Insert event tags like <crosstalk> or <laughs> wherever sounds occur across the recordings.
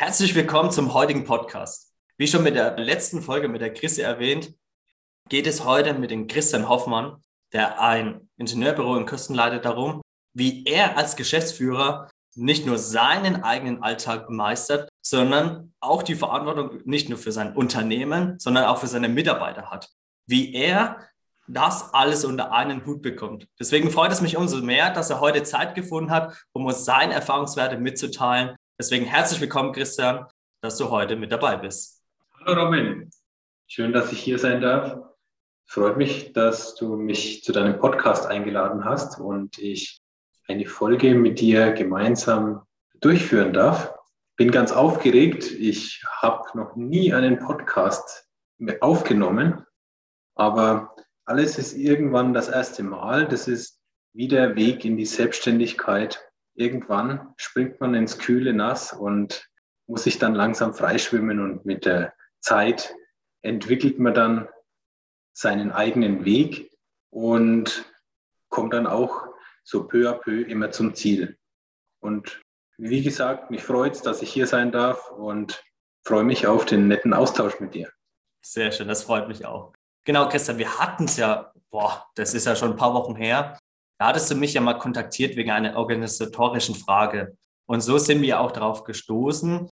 Herzlich willkommen zum heutigen Podcast. Wie schon mit der letzten Folge mit der Chrisse erwähnt, geht es heute mit dem Christian Hoffmann, der ein Ingenieurbüro in Küsten leitet, darum, wie er als Geschäftsführer nicht nur seinen eigenen Alltag meistert, sondern auch die Verantwortung nicht nur für sein Unternehmen, sondern auch für seine Mitarbeiter hat. Wie er das alles unter einen Hut bekommt. Deswegen freut es mich umso mehr, dass er heute Zeit gefunden hat, um uns seine Erfahrungswerte mitzuteilen. Deswegen herzlich willkommen, Christian, dass du heute mit dabei bist. Hallo Robin, schön, dass ich hier sein darf. Freut mich, dass du mich zu deinem Podcast eingeladen hast und ich eine Folge mit dir gemeinsam durchführen darf. Bin ganz aufgeregt. Ich habe noch nie einen Podcast aufgenommen, aber alles ist irgendwann das erste Mal. Das ist wie der Weg in die Selbstständigkeit. Irgendwann springt man ins kühle Nass und muss sich dann langsam freischwimmen und mit der Zeit entwickelt man dann seinen eigenen Weg und kommt dann auch so peu à peu immer zum Ziel. Und wie gesagt, mich freut es, dass ich hier sein darf und freue mich auf den netten Austausch mit dir. Sehr schön, das freut mich auch. Genau, Christian, wir hatten es ja, boah, das ist ja schon ein paar Wochen her. Da hattest du mich ja mal kontaktiert wegen einer organisatorischen Frage. Und so sind wir auch darauf gestoßen,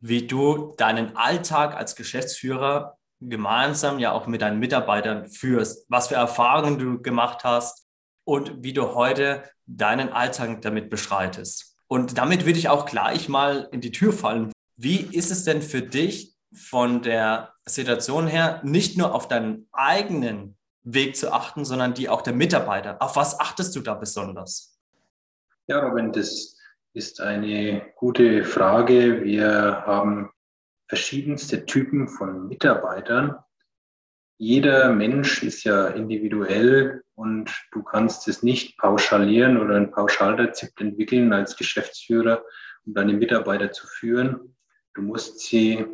wie du deinen Alltag als Geschäftsführer gemeinsam ja auch mit deinen Mitarbeitern führst, was für Erfahrungen du gemacht hast und wie du heute deinen Alltag damit beschreitest. Und damit würde ich auch gleich mal in die Tür fallen. Wie ist es denn für dich, von der Situation her nicht nur auf deinen eigenen Weg zu achten, sondern die auch der Mitarbeiter. Auf was achtest du da besonders? Ja, Robin, das ist eine gute Frage. Wir haben verschiedenste Typen von Mitarbeitern. Jeder Mensch ist ja individuell und du kannst es nicht pauschalieren oder ein Pauschalrezept entwickeln als Geschäftsführer, um deine Mitarbeiter zu führen. Du musst sie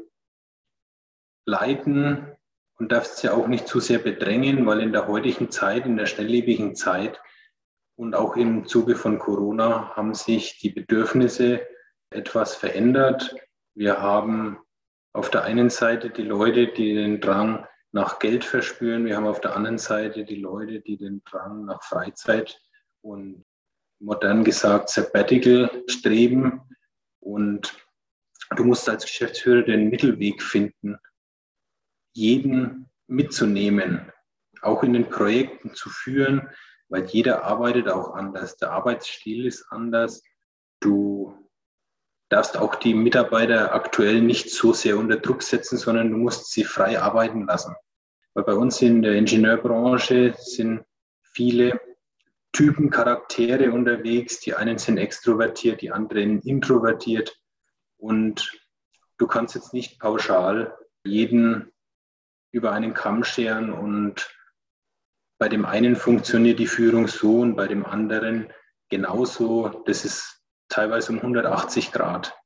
leiten und darfst sie auch nicht zu sehr bedrängen, weil in der heutigen Zeit, in der schnelllebigen Zeit und auch im Zuge von Corona haben sich die Bedürfnisse etwas verändert. Wir haben auf der einen Seite die Leute, die den Drang nach Geld verspüren. Wir haben auf der anderen Seite die Leute, die den Drang nach Freizeit und modern gesagt Sabbatical streben. Und du musst als Geschäftsführer den Mittelweg finden jeden mitzunehmen, auch in den Projekten zu führen, weil jeder arbeitet auch anders. Der Arbeitsstil ist anders. Du darfst auch die Mitarbeiter aktuell nicht so sehr unter Druck setzen, sondern du musst sie frei arbeiten lassen. Weil bei uns in der Ingenieurbranche sind viele Typen, Charaktere unterwegs. Die einen sind extrovertiert, die anderen introvertiert. Und du kannst jetzt nicht pauschal jeden über einen Kamm scheren und bei dem einen funktioniert die Führung so und bei dem anderen genauso. Das ist teilweise um 180 Grad.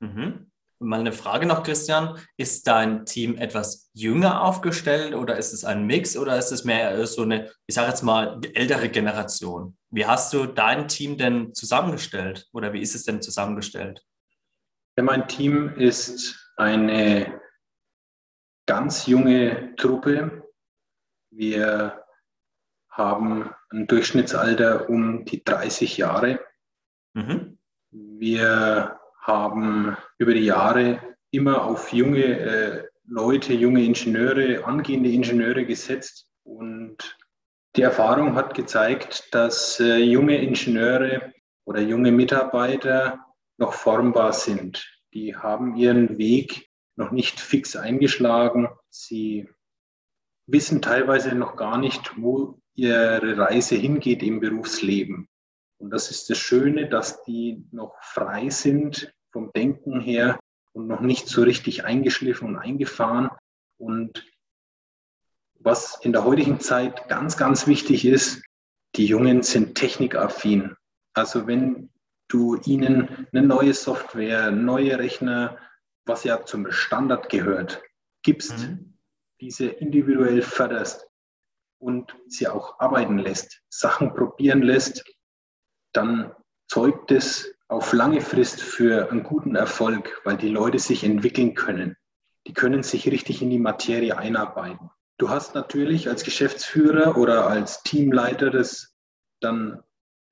Mhm. Mal eine Frage noch, Christian. Ist dein Team etwas jünger aufgestellt oder ist es ein Mix oder ist es mehr so eine, ich sage jetzt mal, ältere Generation? Wie hast du dein Team denn zusammengestellt oder wie ist es denn zusammengestellt? Ja, mein Team ist eine ganz junge Truppe. Wir haben ein Durchschnittsalter um die 30 Jahre. Mhm. Wir haben über die Jahre immer auf junge äh, Leute, junge Ingenieure, angehende Ingenieure gesetzt. Und die Erfahrung hat gezeigt, dass äh, junge Ingenieure oder junge Mitarbeiter noch formbar sind. Die haben ihren Weg noch nicht fix eingeschlagen. Sie wissen teilweise noch gar nicht, wo ihre Reise hingeht im Berufsleben. Und das ist das Schöne, dass die noch frei sind vom Denken her und noch nicht so richtig eingeschliffen und eingefahren. Und was in der heutigen Zeit ganz, ganz wichtig ist, die Jungen sind technikaffin. Also wenn du ihnen eine neue Software, neue Rechner, was ja zum Standard gehört, gibst, mhm. diese individuell förderst und sie auch arbeiten lässt, Sachen probieren lässt, dann zeugt es auf lange Frist für einen guten Erfolg, weil die Leute sich entwickeln können. Die können sich richtig in die Materie einarbeiten. Du hast natürlich als Geschäftsführer oder als Teamleiter das dann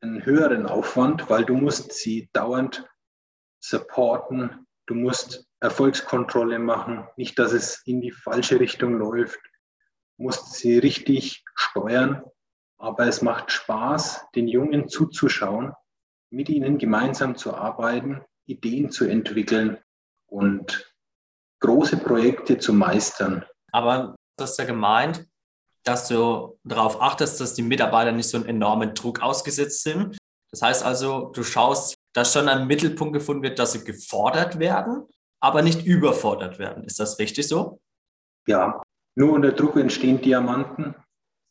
einen höheren Aufwand, weil du musst sie dauernd supporten, du musst Erfolgskontrolle machen, nicht, dass es in die falsche Richtung läuft, du musst sie richtig steuern, aber es macht Spaß, den Jungen zuzuschauen, mit ihnen gemeinsam zu arbeiten, Ideen zu entwickeln und große Projekte zu meistern. Aber du hast ja gemeint, dass du darauf achtest, dass die Mitarbeiter nicht so einen enormen Druck ausgesetzt sind. Das heißt also, du schaust, dass schon ein Mittelpunkt gefunden wird, dass sie gefordert werden, aber nicht überfordert werden. Ist das richtig so? Ja, nur unter Druck entstehen Diamanten.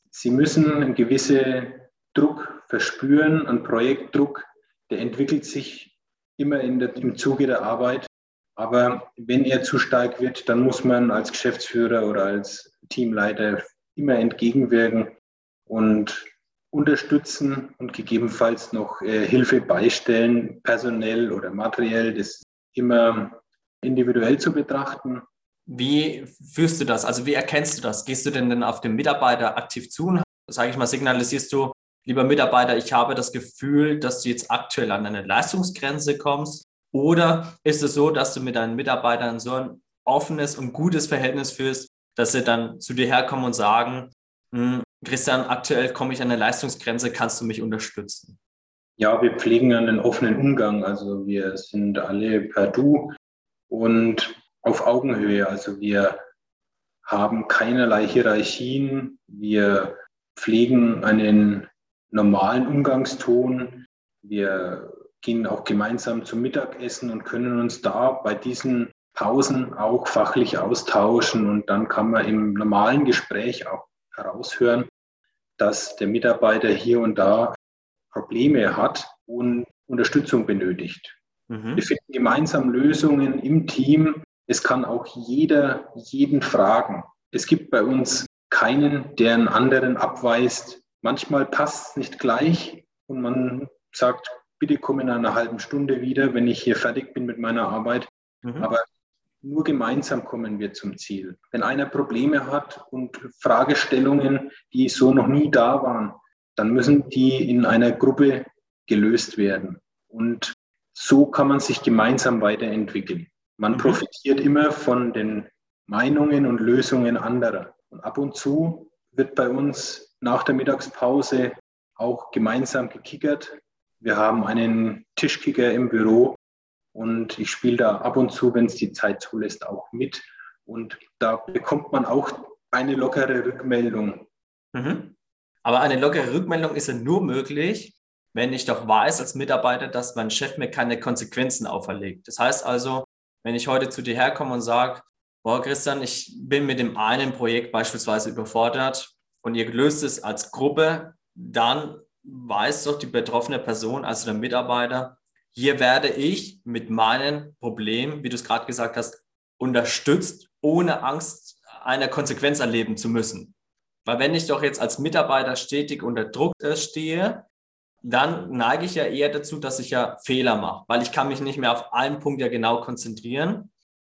Sie müssen einen gewissen Druck verspüren, einen Projektdruck, der entwickelt sich immer der, im Zuge der Arbeit. Aber wenn er zu stark wird, dann muss man als Geschäftsführer oder als Teamleiter immer entgegenwirken und unterstützen und gegebenenfalls noch äh, Hilfe beistellen, personell oder materiell, das immer individuell zu betrachten. Wie führst du das? Also wie erkennst du das? Gehst du denn dann auf den Mitarbeiter aktiv zu und, sage ich mal, signalisierst du, lieber Mitarbeiter, ich habe das Gefühl, dass du jetzt aktuell an eine Leistungsgrenze kommst? Oder ist es so, dass du mit deinen Mitarbeitern so ein offenes und gutes Verhältnis führst, dass sie dann zu dir herkommen und sagen, hm, Christian, aktuell komme ich an eine Leistungsgrenze, kannst du mich unterstützen? Ja, wir pflegen einen offenen Umgang. Also wir sind alle per Du und auf Augenhöhe. Also wir haben keinerlei Hierarchien. Wir pflegen einen normalen Umgangston. Wir gehen auch gemeinsam zum Mittagessen und können uns da bei diesen Pausen auch fachlich austauschen und dann kann man im normalen Gespräch auch heraushören, dass der Mitarbeiter hier und da Probleme hat und Unterstützung benötigt. Mhm. Wir finden gemeinsam Lösungen im Team. Es kann auch jeder jeden fragen. Es gibt bei uns keinen, der einen anderen abweist. Manchmal passt es nicht gleich und man sagt, bitte komm in einer halben Stunde wieder, wenn ich hier fertig bin mit meiner Arbeit. Mhm. Aber nur gemeinsam kommen wir zum Ziel. Wenn einer Probleme hat und Fragestellungen, die so noch nie da waren, dann müssen die in einer Gruppe gelöst werden. Und so kann man sich gemeinsam weiterentwickeln. Man mhm. profitiert immer von den Meinungen und Lösungen anderer. Und ab und zu wird bei uns nach der Mittagspause auch gemeinsam gekickert. Wir haben einen Tischkicker im Büro, und ich spiele da ab und zu, wenn es die Zeit zulässt, auch mit. Und da bekommt man auch eine lockere Rückmeldung. Mhm. Aber eine lockere Rückmeldung ist ja nur möglich, wenn ich doch weiß als Mitarbeiter, dass mein Chef mir keine Konsequenzen auferlegt. Das heißt also, wenn ich heute zu dir herkomme und sage, boah, Christian, ich bin mit dem einen Projekt beispielsweise überfordert und ihr löst es als Gruppe, dann weiß doch die betroffene Person, also der Mitarbeiter, hier werde ich mit meinen Problemen, wie du es gerade gesagt hast, unterstützt, ohne Angst einer Konsequenz erleben zu müssen. Weil wenn ich doch jetzt als Mitarbeiter stetig unter Druck äh, stehe, dann neige ich ja eher dazu, dass ich ja Fehler mache, weil ich kann mich nicht mehr auf einen Punkt ja genau konzentrieren.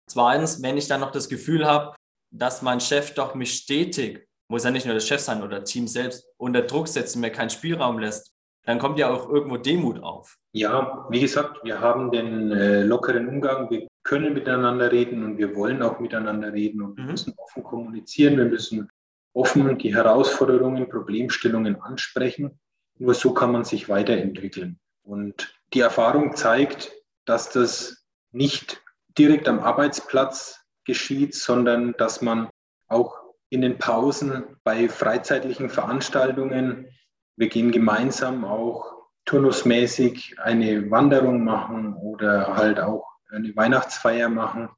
Zweitens, wenn ich dann noch das Gefühl habe, dass mein Chef doch mich stetig, muss ja nicht nur der Chef sein oder Team selbst, unter Druck setzt und mir keinen Spielraum lässt, dann kommt ja auch irgendwo Demut auf. Ja, wie gesagt, wir haben den äh, lockeren Umgang. Wir können miteinander reden und wir wollen auch miteinander reden und mhm. wir müssen offen kommunizieren. Wir müssen offen die Herausforderungen, Problemstellungen ansprechen. Nur so kann man sich weiterentwickeln. Und die Erfahrung zeigt, dass das nicht direkt am Arbeitsplatz geschieht, sondern dass man auch in den Pausen bei freizeitlichen Veranstaltungen, wir gehen gemeinsam auch turnusmäßig eine Wanderung machen oder halt auch eine Weihnachtsfeier machen.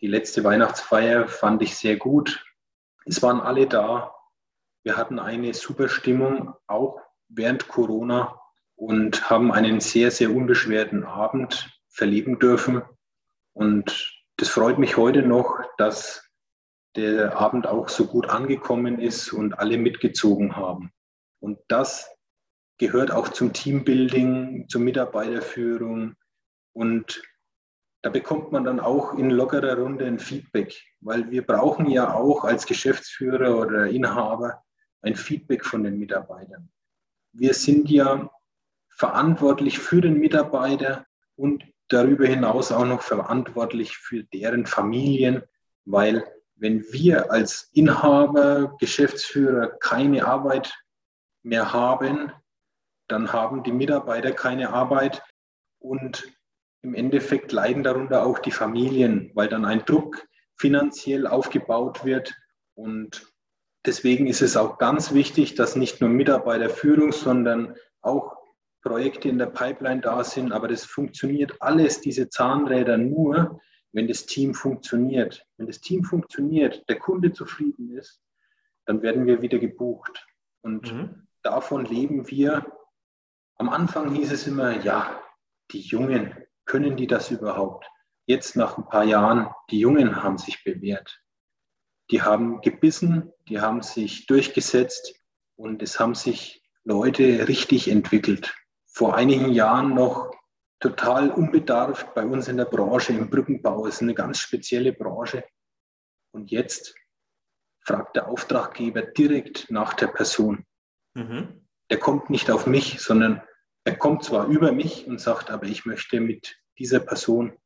Die letzte Weihnachtsfeier fand ich sehr gut. Es waren alle da. Wir hatten eine super Stimmung, auch während Corona und haben einen sehr, sehr unbeschwerten Abend verleben dürfen. Und das freut mich heute noch, dass der Abend auch so gut angekommen ist und alle mitgezogen haben. Und das gehört auch zum Teambuilding, zur Mitarbeiterführung, Und da bekommt man dann auch in lockerer Runde ein Feedback, weil wir brauchen ja auch als Geschäftsführer oder Inhaber ein Feedback von den Mitarbeitern. Wir sind ja verantwortlich für den Mitarbeiter und darüber hinaus auch noch verantwortlich für deren Familien, weil wenn wir als Inhaber, Geschäftsführer keine Arbeit mehr haben, dann haben die Mitarbeiter keine Arbeit und im Endeffekt leiden darunter auch die Familien, weil dann ein Druck finanziell aufgebaut wird. Und deswegen ist es auch ganz wichtig, dass nicht nur Mitarbeiterführung, sondern auch Projekte in der Pipeline da sind. Aber das funktioniert alles, diese Zahnräder nur, wenn das Team funktioniert. Wenn das Team funktioniert, der Kunde zufrieden ist, dann werden wir wieder gebucht. Und mhm. davon leben wir. Am Anfang hieß es immer, ja, die Jungen, können die das überhaupt? Jetzt nach ein paar Jahren, die Jungen haben sich bewährt. Die haben gebissen, die haben sich durchgesetzt und es haben sich Leute richtig entwickelt. Vor einigen Jahren noch total unbedarft bei uns in der Branche, im Brückenbau. Es ist eine ganz spezielle Branche. Und jetzt fragt der Auftraggeber direkt nach der Person. Mhm. Der kommt nicht auf mich, sondern er kommt zwar über mich und sagt, aber ich möchte mit dieser Person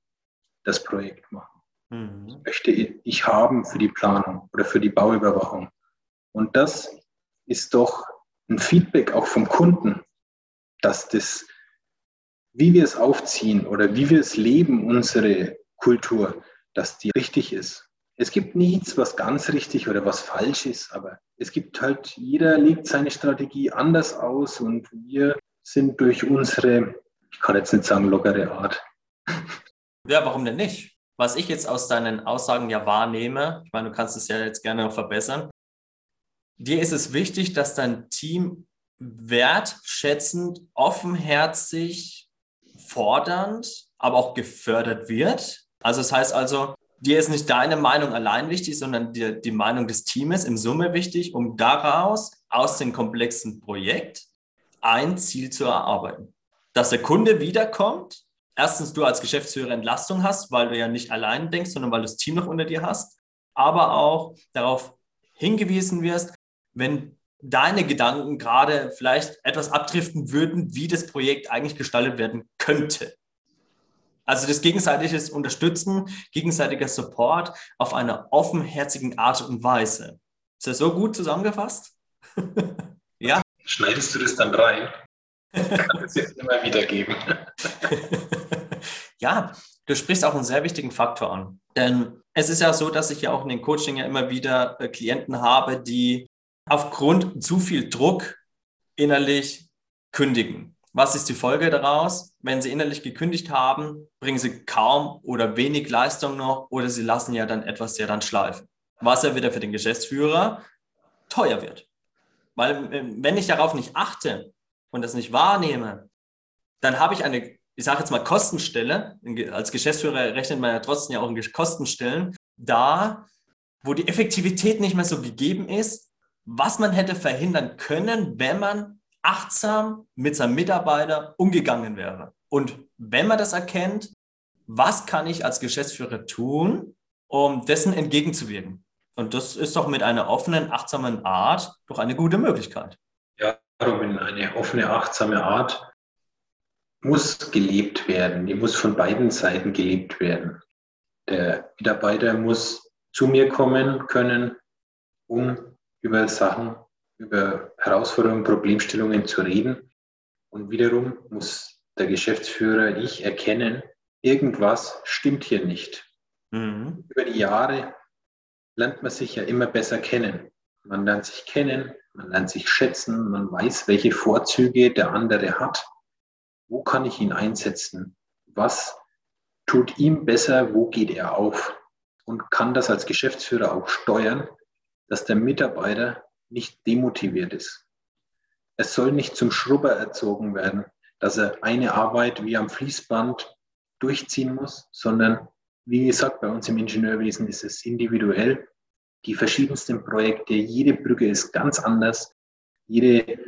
das Projekt machen. Mhm. Möchte ich haben für die Planung oder für die Bauüberwachung. Und das ist doch ein Feedback auch vom Kunden, dass das, wie wir es aufziehen oder wie wir es leben, unsere Kultur, dass die richtig ist. Es gibt nichts, was ganz richtig oder was falsch ist, aber es gibt halt, jeder legt seine Strategie anders aus und wir sind durch unsere, ich kann jetzt nicht sagen lockere Art. Ja, warum denn nicht? Was ich jetzt aus deinen Aussagen ja wahrnehme, ich meine, du kannst es ja jetzt gerne noch verbessern. Dir ist es wichtig, dass dein Team wertschätzend, offenherzig, fordernd, aber auch gefördert wird. Also das heißt also, dir ist nicht deine Meinung allein wichtig, sondern dir die Meinung des Teams im Summe wichtig, um daraus aus dem komplexen Projekt ein Ziel zu erarbeiten. Dass der Kunde wiederkommt, erstens du als Geschäftsführer Entlastung hast, weil du ja nicht allein denkst, sondern weil du das Team noch unter dir hast, aber auch darauf hingewiesen wirst, wenn deine Gedanken gerade vielleicht etwas abdriften würden, wie das Projekt eigentlich gestaltet werden könnte. Also das gegenseitige Unterstützen, gegenseitiger Support auf einer offenherzigen Art und Weise. Ist das so gut zusammengefasst? <laughs> ja. Schneidest du das dann rein? Kann es jetzt immer wieder geben. <laughs> ja, du sprichst auch einen sehr wichtigen Faktor an. Denn es ist ja so, dass ich ja auch in den Coaching ja immer wieder äh, Klienten habe, die aufgrund zu viel Druck innerlich kündigen. Was ist die Folge daraus? Wenn sie innerlich gekündigt haben, bringen sie kaum oder wenig Leistung noch oder sie lassen ja dann etwas ja dann schleifen. Was ja wieder für den Geschäftsführer teuer wird. Weil äh, wenn ich darauf nicht achte und das nicht wahrnehme, dann habe ich eine, ich sage jetzt mal Kostenstelle, als Geschäftsführer rechnet man ja trotzdem ja auch in Kostenstellen, da, wo die Effektivität nicht mehr so gegeben ist, was man hätte verhindern können, wenn man achtsam mit seinem Mitarbeiter umgegangen wäre. Und wenn man das erkennt, was kann ich als Geschäftsführer tun, um dessen entgegenzuwirken? Und das ist doch mit einer offenen, achtsamen Art doch eine gute Möglichkeit. Ja, Robin, eine offene, achtsame Art muss gelebt werden. Die muss von beiden Seiten gelebt werden. Der Mitarbeiter muss zu mir kommen können, um über Sachen, über Herausforderungen, Problemstellungen zu reden. Und wiederum muss der Geschäftsführer, ich erkennen, irgendwas stimmt hier nicht. Mhm. Über die Jahre lernt man sich ja immer besser kennen. Man lernt sich kennen, man lernt sich schätzen, man weiß, welche Vorzüge der andere hat. Wo kann ich ihn einsetzen? Was tut ihm besser? Wo geht er auf? Und kann das als Geschäftsführer auch steuern, dass der Mitarbeiter nicht demotiviert ist. Es soll nicht zum Schrubber erzogen werden, dass er eine Arbeit wie am Fließband durchziehen muss, sondern wie gesagt, bei uns im Ingenieurwesen ist es individuell. Die verschiedensten Projekte, jede Brücke ist ganz anders. Jede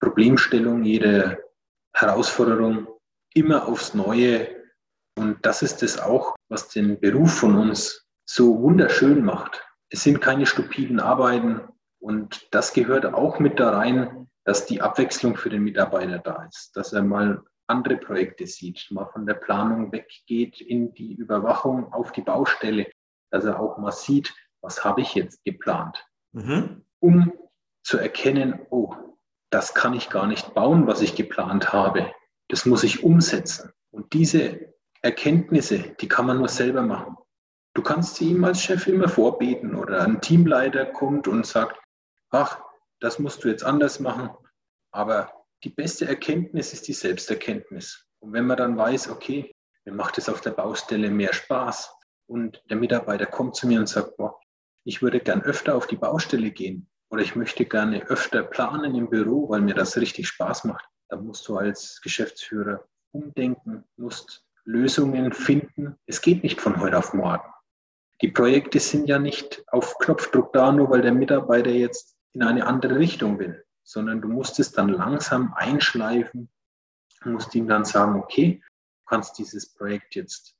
Problemstellung, jede Herausforderung immer aufs Neue Und das ist es auch, was den Beruf von uns so wunderschön macht. Es sind keine stupiden Arbeiten und das gehört auch mit da rein, dass die Abwechslung für den Mitarbeiter da ist, dass er mal andere Projekte sieht, mal von der Planung weggeht in die Überwachung auf die Baustelle, dass er auch mal sieht, was habe ich jetzt geplant, mhm. um zu erkennen, oh, das kann ich gar nicht bauen, was ich geplant habe. Das muss ich umsetzen. Und diese Erkenntnisse, die kann man nur selber machen. Du kannst sie ihm als Chef immer vorbeten oder ein Teamleiter kommt und sagt, ach, das musst du jetzt anders machen. Aber die beste Erkenntnis ist die Selbsterkenntnis. Und wenn man dann weiß, okay, mir macht es auf der Baustelle mehr Spaß und der Mitarbeiter kommt zu mir und sagt, boah, ich würde gern öfter auf die Baustelle gehen oder ich möchte gerne öfter planen im Büro, weil mir das richtig Spaß macht, dann musst du als Geschäftsführer umdenken, musst Lösungen finden. Es geht nicht von heute auf morgen. Die Projekte sind ja nicht auf Knopfdruck da, nur weil der Mitarbeiter jetzt in eine andere Richtung will, sondern du musst es dann langsam einschleifen, musst ihm dann sagen, okay, du kannst dieses Projekt jetzt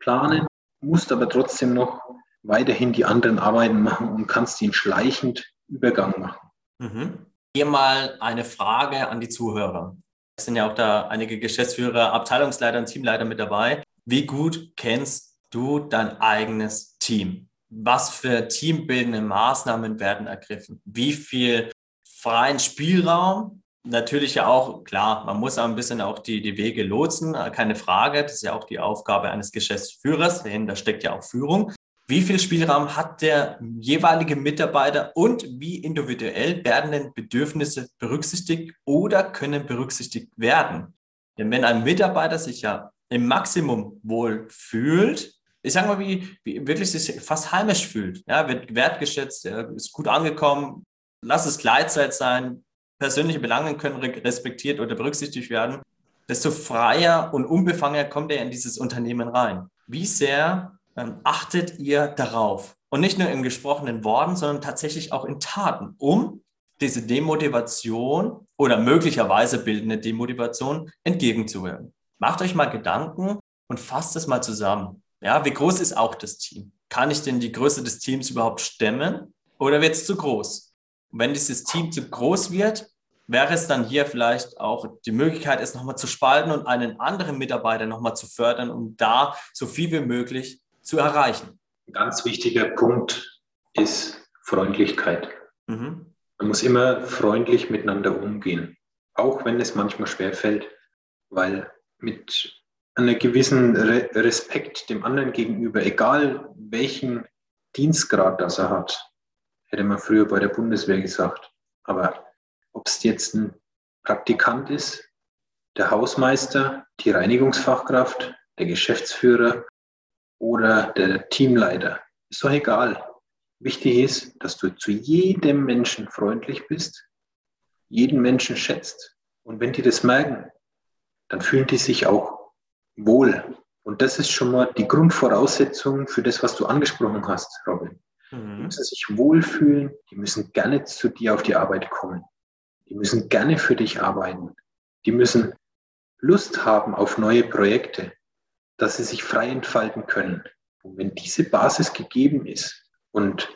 planen, musst aber trotzdem noch weiterhin die anderen Arbeiten machen und kannst ihn schleichend Übergang machen. Mhm. Hier mal eine Frage an die Zuhörer. Es sind ja auch da einige Geschäftsführer, Abteilungsleiter und Teamleiter mit dabei. Wie gut kennst du dein eigenes Team? Was für teambildende Maßnahmen werden ergriffen? Wie viel freien Spielraum? Natürlich ja auch, klar, man muss auch ein bisschen auch die, die Wege lotsen, keine Frage. Das ist ja auch die Aufgabe eines Geschäftsführers. Dahinter steckt ja auch Führung. Wie viel Spielraum hat der jeweilige Mitarbeiter und wie individuell werden denn Bedürfnisse berücksichtigt oder können berücksichtigt werden? Denn wenn ein Mitarbeiter sich ja im Maximum wohl fühlt, ich sage mal, wie, wie wirklich sich fast heimisch fühlt, ja, wird wertgeschätzt, ist gut angekommen, lass es Gleitzeit sein, persönliche Belange können respektiert oder berücksichtigt werden, desto freier und unbefangener kommt er in dieses Unternehmen rein. Wie sehr ähm, achtet ihr darauf? Und nicht nur in gesprochenen Worten, sondern tatsächlich auch in Taten, um diese Demotivation oder möglicherweise bildende Demotivation entgegenzuwirken. Macht euch mal Gedanken und fasst es mal zusammen. Ja, wie groß ist auch das Team? Kann ich denn die Größe des Teams überhaupt stemmen oder wird es zu groß? Und wenn dieses Team zu groß wird, wäre es dann hier vielleicht auch die Möglichkeit, es nochmal zu spalten und einen anderen Mitarbeiter nochmal zu fördern, um da so viel wie möglich zu erreichen? Ein ganz wichtiger Punkt ist Freundlichkeit. Mhm. Man muss immer freundlich miteinander umgehen, auch wenn es manchmal schwer fällt, weil mit einer gewissen Re Respekt dem anderen gegenüber, egal welchen Dienstgrad das er hat, hätte man früher bei der Bundeswehr gesagt. Aber ob es jetzt ein Praktikant ist, der Hausmeister, die Reinigungsfachkraft, der Geschäftsführer oder der Teamleiter. Ist doch egal. Wichtig ist, dass du zu jedem Menschen freundlich bist, jeden Menschen schätzt. Und wenn die das merken, dann fühlen die sich auch wohl. Und das ist schon mal die Grundvoraussetzung für das, was du angesprochen hast, Robin. Mhm. Die müssen sich wohlfühlen, die müssen gerne zu dir auf die Arbeit kommen. Die müssen gerne für dich arbeiten. Die müssen Lust haben auf neue Projekte dass sie sich frei entfalten können. Und wenn diese Basis gegeben ist und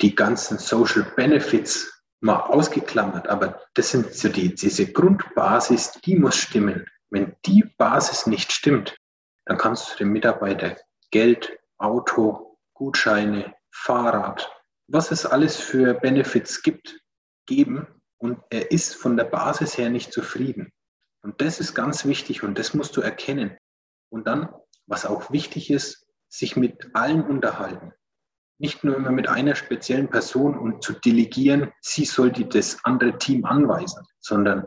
die ganzen Social Benefits mal ausgeklammert, aber das sind so die, diese Grundbasis, die muss stimmen. Wenn die Basis nicht stimmt, dann kannst du dem Mitarbeiter Geld, Auto, Gutscheine, Fahrrad, was es alles für Benefits gibt, geben und er ist von der Basis her nicht zufrieden. Und das ist ganz wichtig und das musst du erkennen. Und dann was auch wichtig ist, sich mit allen unterhalten. Nicht nur immer mit einer speziellen Person und zu delegieren, sie sollte das andere Team anweisen, sondern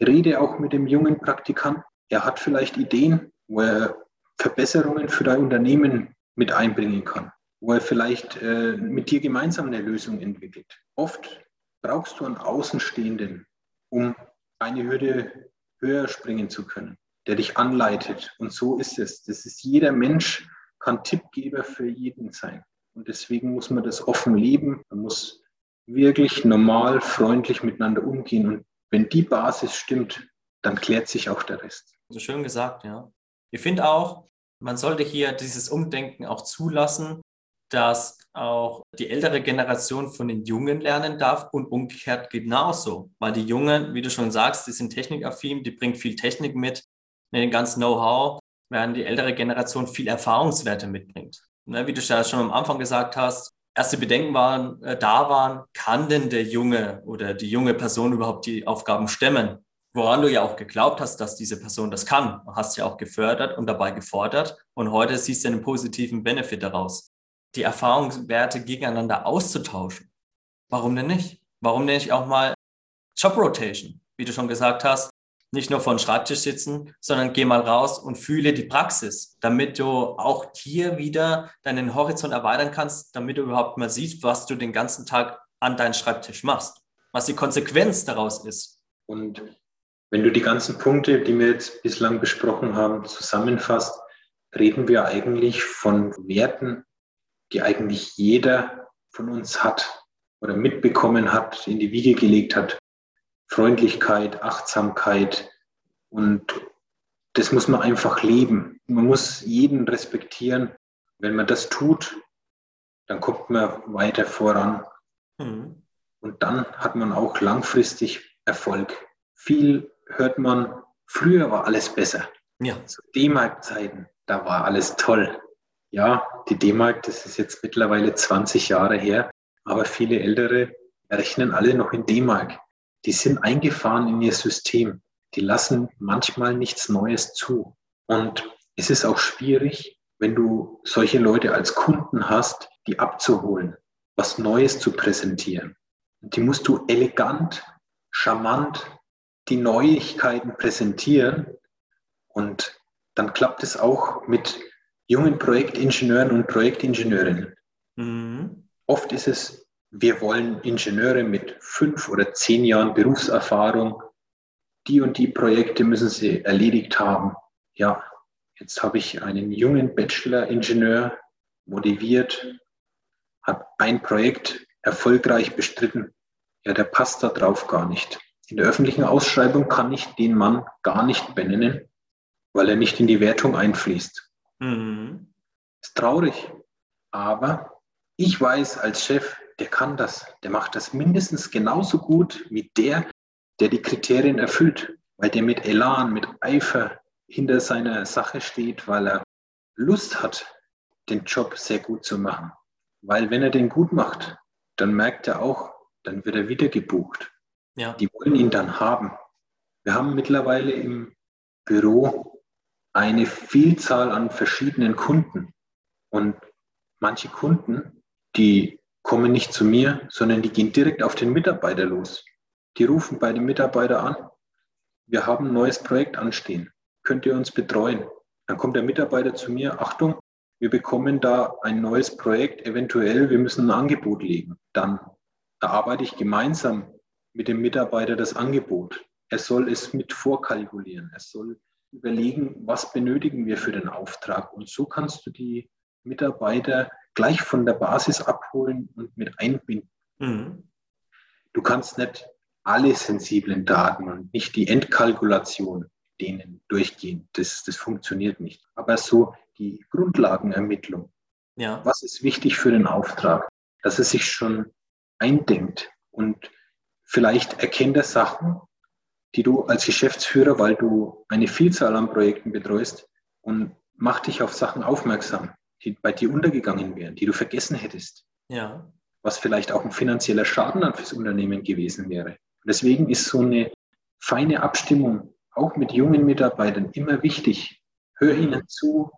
rede auch mit dem jungen Praktikanten. Er hat vielleicht Ideen, wo er Verbesserungen für dein Unternehmen mit einbringen kann, wo er vielleicht äh, mit dir gemeinsam eine Lösung entwickelt. Oft brauchst du einen Außenstehenden, um eine Hürde höher springen zu können der dich anleitet. Und so ist es. Das ist jeder Mensch kann Tippgeber für jeden sein. Und deswegen muss man das offen leben. Man muss wirklich normal, freundlich miteinander umgehen. Und wenn die Basis stimmt, dann klärt sich auch der Rest. So schön gesagt, ja. Ich finde auch, Man sollte hier dieses Umdenken auch zulassen, dass auch die ältere Generation von den Jungen lernen darf und umgekehrt genauso. Weil die Jungen, wie du schon sagst, die sind technikaffin, die bringen viel Technik mit, den ganzen Know-how, während die ältere Generation viel Erfahrungswerte mitbringt. Ne, wie du ja schon am Anfang gesagt hast, erste Bedenken waren, äh, da waren, kann denn der Junge oder die junge Person überhaupt die Aufgaben stemmen? Woran du ja auch geglaubt hast, dass diese Person das kann. Hast ja auch gefördert und dabei gefordert. Und heute siehst du einen positiven Benefit daraus. Die Erfahrungswerte gegeneinander auszutauschen. Warum denn nicht? Warum denn nicht auch mal Job Rotation? Wie du schon gesagt hast, nicht nur vor dem Schreibtisch sitzen, sondern geh mal raus und fühle die Praxis, damit du auch hier wieder deinen Horizont erweitern kannst, damit du überhaupt mal siehst, was du den ganzen Tag an deinem Schreibtisch machst, was die Konsequenz daraus ist. Und wenn du die ganzen Punkte, die wir jetzt bislang besprochen haben, zusammenfasst, reden wir eigentlich von Werten, die eigentlich jeder von uns hat oder mitbekommen hat, in die Wiege gelegt hat. Freundlichkeit, Achtsamkeit und das muss man einfach leben. Man muss jeden respektieren. Wenn man das tut, dann kommt man weiter voran. Mhm. Und dann hat man auch langfristig Erfolg. Viel hört man, früher war alles besser. Ja. Zu D-Mark-Zeiten, da war alles toll. Ja, die D-Mark, das ist jetzt mittlerweile 20 Jahre her, aber viele Ältere rechnen alle noch in D-Mark die sind eingefahren in ihr System. Die lassen manchmal nichts Neues zu. Und es ist auch schwierig, wenn du solche Leute als Kunden hast, die abzuholen, was Neues zu präsentieren. Die musst du elegant, charmant die Neuigkeiten präsentieren. Und dann klappt es auch mit jungen Projektingenieuren und Projektingenieurinnen. Mhm. Oft ist es wir wollen Ingenieure mit fünf oder zehn Jahren Berufserfahrung, die und die Projekte müssen sie erledigt haben. Ja, jetzt habe ich einen jungen Bachelor-Ingenieur motiviert, hat ein Projekt erfolgreich bestritten. Ja, der passt da drauf gar nicht. In der öffentlichen Ausschreibung kann ich den Mann gar nicht benennen, weil er nicht in die Wertung einfließt. Mhm. Ist traurig. Aber ich weiß als Chef, der kann das. Der macht das mindestens genauso gut wie der, der die Kriterien erfüllt, weil der mit Elan, mit Eifer hinter seiner Sache steht, weil er Lust hat, den Job sehr gut zu machen. Weil wenn er den gut macht, dann merkt er auch, dann wird er wieder gebucht. Ja. Die wollen ihn dann haben. Wir haben mittlerweile im Büro eine Vielzahl an verschiedenen Kunden. Und manche Kunden, die kommen nicht zu mir, sondern die gehen direkt auf den Mitarbeiter los. Die rufen bei dem Mitarbeiter an, wir haben ein neues Projekt anstehen, könnt ihr uns betreuen? Dann kommt der Mitarbeiter zu mir, Achtung, wir bekommen da ein neues Projekt, eventuell, wir müssen ein Angebot legen. Dann erarbeite ich gemeinsam mit dem Mitarbeiter das Angebot. Er soll es mit vorkalkulieren. Er soll überlegen, was benötigen wir für den Auftrag. Und so kannst du die Mitarbeiter gleich von der Basis abholen und mit einbinden. Mhm. Du kannst nicht alle sensiblen Daten und nicht die Endkalkulation denen durchgehen. Das, das funktioniert nicht. Aber so die Grundlagenermittlung. Ja. Was ist wichtig für den Auftrag? Dass er sich schon eindenkt und vielleicht erkennt er Sachen, die du als Geschäftsführer, weil du eine Vielzahl an Projekten betreust und macht dich auf Sachen aufmerksam die bei dir untergegangen wären, die du vergessen hättest. Ja. Was vielleicht auch ein finanzieller Schaden dann fürs Unternehmen gewesen wäre. Und deswegen ist so eine feine Abstimmung auch mit jungen Mitarbeitern immer wichtig. Hör ihnen zu,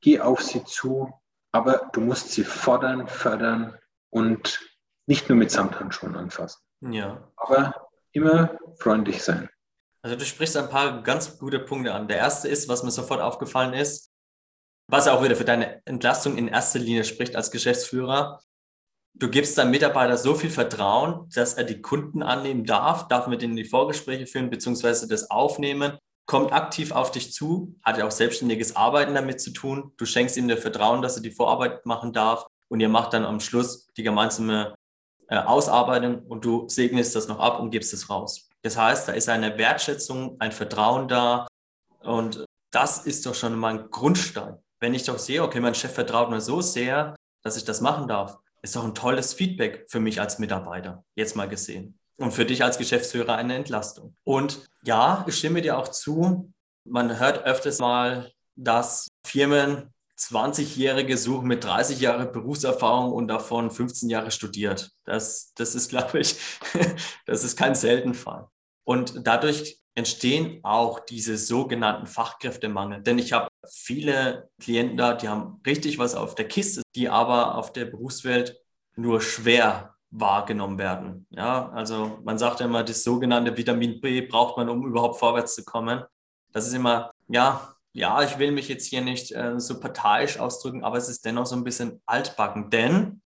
geh auf sie zu, aber du musst sie fordern, fördern und nicht nur mit Samthandschuhen anfassen. Ja. Aber immer freundlich sein. Also du sprichst ein paar ganz gute Punkte an. Der erste ist, was mir sofort aufgefallen ist, was auch wieder für deine Entlastung in erster Linie spricht als Geschäftsführer. Du gibst deinem Mitarbeiter so viel Vertrauen, dass er die Kunden annehmen darf, darf mit ihnen die Vorgespräche führen, beziehungsweise das aufnehmen, kommt aktiv auf dich zu, hat ja auch selbstständiges Arbeiten damit zu tun. Du schenkst ihm das Vertrauen, dass er die Vorarbeit machen darf und ihr macht dann am Schluss die gemeinsame äh, Ausarbeitung und du segnest das noch ab und gibst es raus. Das heißt, da ist eine Wertschätzung, ein Vertrauen da und das ist doch schon mal ein Grundstein wenn ich doch sehe, okay, mein Chef vertraut mir so sehr, dass ich das machen darf, ist doch ein tolles Feedback für mich als Mitarbeiter, jetzt mal gesehen. Und für dich als Geschäftsführer eine Entlastung. Und ja, ich stimme dir auch zu, man hört öfters mal, dass Firmen 20-Jährige suchen mit 30 Jahren Berufserfahrung und davon 15 Jahre studiert. Das, das ist, <laughs> glaube ich, das ist kein Seltenfall. Und dadurch entstehen auch diese sogenannten Fachkräftemangel. Denn ich habe viele Klienten da, die haben richtig was auf der Kiste, die aber auf der Berufswelt nur schwer wahrgenommen werden. Ja, also man sagt ja immer, das sogenannte Vitamin B braucht man, um überhaupt vorwärts zu kommen. Das ist immer, ja, ja, ich will mich jetzt hier nicht äh, so parteiisch ausdrücken, aber es ist dennoch so ein bisschen altbacken, denn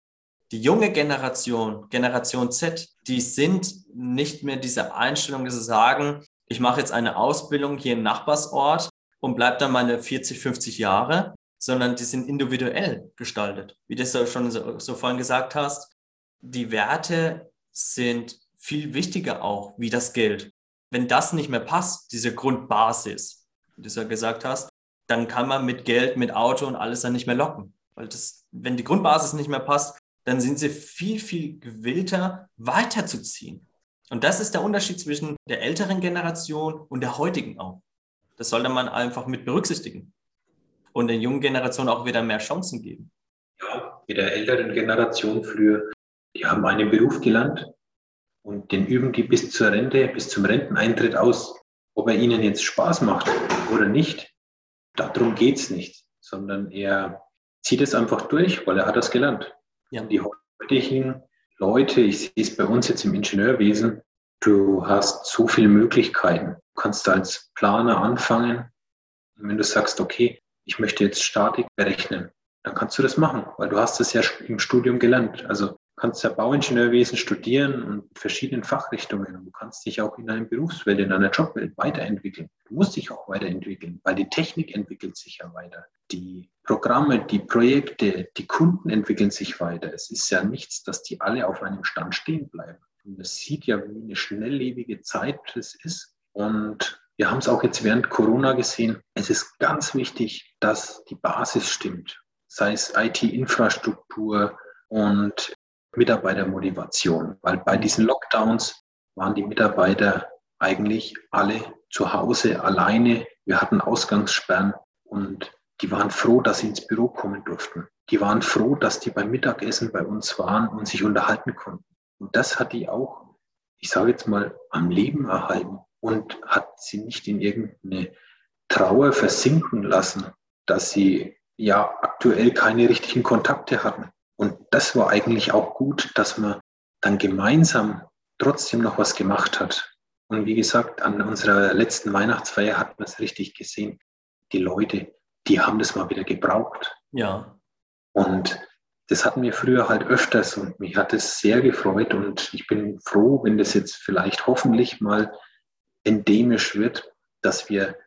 die junge Generation, Generation Z, die sind nicht mehr diese Einstellung, dass sie sagen, ich mache jetzt eine Ausbildung hier im Nachbarsort und bleibe dann meine 40, 50 Jahre, sondern die sind individuell gestaltet. Wie du es schon so, so vorhin gesagt hast, die Werte sind viel wichtiger auch wie das Geld. Wenn das nicht mehr passt, diese Grundbasis, wie du es ja gesagt hast, dann kann man mit Geld, mit Auto und alles dann nicht mehr locken. Weil das, wenn die Grundbasis nicht mehr passt, dann sind sie viel, viel gewillter, weiterzuziehen. Und das ist der Unterschied zwischen der älteren Generation und der heutigen auch. Das sollte man einfach mit berücksichtigen. Und den jungen Generationen auch wieder mehr Chancen geben. Ja, mit der älteren Generation früher, die haben einen Beruf gelernt und den üben die bis zur Rente, bis zum Renteneintritt aus. Ob er ihnen jetzt Spaß macht oder nicht, darum geht es nicht, sondern er zieht es einfach durch, weil er hat das gelernt. Ja. Die heutigen Leute, ich sehe es bei uns jetzt im Ingenieurwesen, du hast so viele Möglichkeiten. Du kannst als Planer anfangen. Und wenn du sagst, okay, ich möchte jetzt Statik berechnen, dann kannst du das machen, weil du hast es ja im Studium gelernt. Also kannst ja Bauingenieurwesen studieren und verschiedenen Fachrichtungen. Und du kannst dich auch in einer Berufswelt, in einer Jobwelt weiterentwickeln. Du musst dich auch weiterentwickeln, weil die Technik entwickelt sich ja weiter. Die Programme, die Projekte, die Kunden entwickeln sich weiter. Es ist ja nichts, dass die alle auf einem Stand stehen bleiben. Es sieht ja, wie eine schnelllebige Zeit es ist. Und wir haben es auch jetzt während Corona gesehen. Es ist ganz wichtig, dass die Basis stimmt. Sei es IT-Infrastruktur und Mitarbeitermotivation, weil bei diesen Lockdowns waren die Mitarbeiter eigentlich alle zu Hause alleine. Wir hatten Ausgangssperren und die waren froh, dass sie ins Büro kommen durften. Die waren froh, dass die beim Mittagessen bei uns waren und sich unterhalten konnten. Und das hat die auch, ich sage jetzt mal, am Leben erhalten und hat sie nicht in irgendeine Trauer versinken lassen, dass sie ja aktuell keine richtigen Kontakte hatten. Und das war eigentlich auch gut, dass man dann gemeinsam trotzdem noch was gemacht hat. Und wie gesagt, an unserer letzten Weihnachtsfeier hat man es richtig gesehen. Die Leute, die haben das mal wieder gebraucht. Ja. Und das hatten wir früher halt öfters und mich hat es sehr gefreut und ich bin froh, wenn das jetzt vielleicht hoffentlich mal endemisch wird, dass wir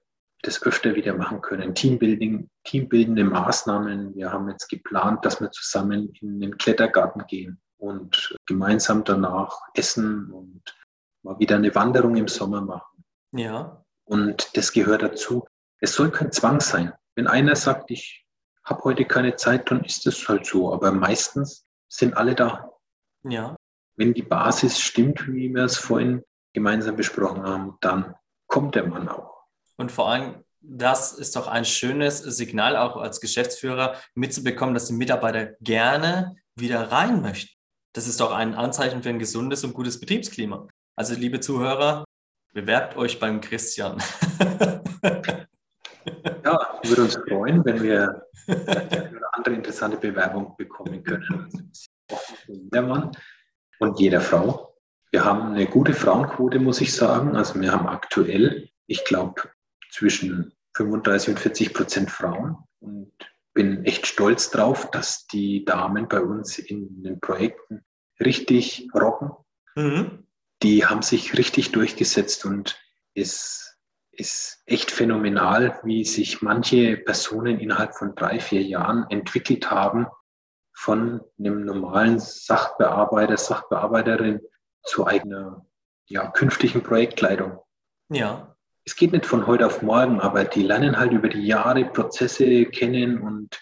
das öfter wieder machen können. Teambuilding, teambildende Maßnahmen. Wir haben jetzt geplant, dass wir zusammen in den Klettergarten gehen und gemeinsam danach essen und mal wieder eine Wanderung im Sommer machen. Ja. Und das gehört dazu. Es soll kein Zwang sein. Wenn einer sagt, ich habe heute keine Zeit, dann ist das halt so. Aber meistens sind alle da. Ja. Wenn die Basis stimmt, wie wir es vorhin gemeinsam besprochen haben, dann kommt der Mann auch. Und vor allem, das ist doch ein schönes Signal auch als Geschäftsführer mitzubekommen, dass die Mitarbeiter gerne wieder rein möchten. Das ist doch ein Anzeichen für ein gesundes und gutes Betriebsklima. Also, liebe Zuhörer, bewerbt euch beim Christian. <laughs> Ja, würde uns freuen, wenn wir eine andere interessante Bewerbung bekommen können. Also jeder Mann und jeder Frau. Wir haben eine gute Frauenquote, muss ich sagen. Also wir haben aktuell, ich glaube, zwischen 35 und 40 Prozent Frauen und bin echt stolz drauf, dass die Damen bei uns in den Projekten richtig rocken. Mhm. Die haben sich richtig durchgesetzt und es ist echt phänomenal, wie sich manche Personen innerhalb von drei, vier Jahren entwickelt haben von einem normalen Sachbearbeiter, Sachbearbeiterin zu eigener ja, künftigen Projektleitung. Ja, es geht nicht von heute auf morgen, aber die lernen halt über die Jahre Prozesse kennen und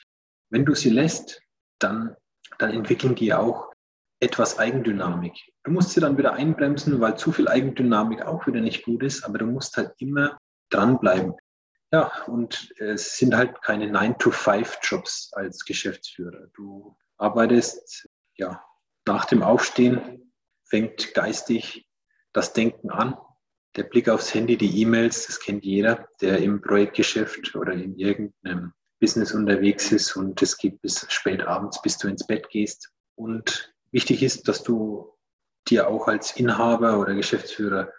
wenn du sie lässt, dann, dann entwickeln die auch etwas Eigendynamik. Du musst sie dann wieder einbremsen, weil zu viel Eigendynamik auch wieder nicht gut ist, aber du musst halt immer dranbleiben. Ja, und es sind halt keine 9-to-5-Jobs als Geschäftsführer. Du arbeitest, ja, nach dem Aufstehen fängt geistig das Denken an. Der Blick aufs Handy, die E-Mails, das kennt jeder, der im Projektgeschäft oder in irgendeinem Business unterwegs ist und es geht bis spät abends, bis du ins Bett gehst. Und wichtig ist, dass du dir auch als Inhaber oder Geschäftsführer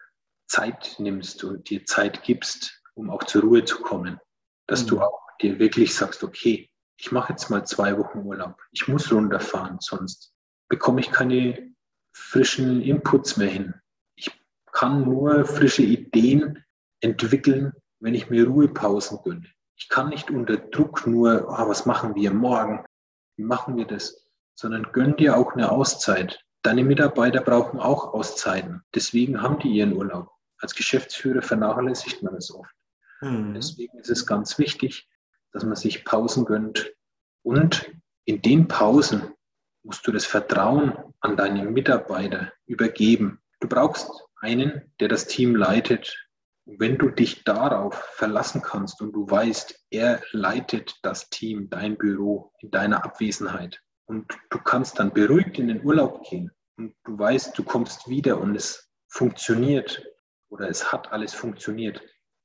Zeit nimmst und dir Zeit gibst, um auch zur Ruhe zu kommen. Dass mhm. du auch dir wirklich sagst, okay, ich mache jetzt mal zwei Wochen Urlaub. Ich muss runterfahren, sonst bekomme ich keine frischen Inputs mehr hin. Ich kann nur frische Ideen entwickeln, wenn ich mir Ruhepausen gönne. Ich kann nicht unter Druck nur, oh, was machen wir morgen? Wie machen wir das? Sondern gönn dir auch eine Auszeit. Deine Mitarbeiter brauchen auch Auszeiten. Deswegen haben die ihren Urlaub. Als Geschäftsführer vernachlässigt man das oft. Mhm. Deswegen ist es ganz wichtig, dass man sich Pausen gönnt. Und in den Pausen musst du das Vertrauen an deine Mitarbeiter übergeben. Du brauchst einen, der das Team leitet. Und wenn du dich darauf verlassen kannst und du weißt, er leitet das Team, dein Büro in deiner Abwesenheit und du kannst dann beruhigt in den Urlaub gehen und du weißt, du kommst wieder und es funktioniert oder es hat alles funktioniert,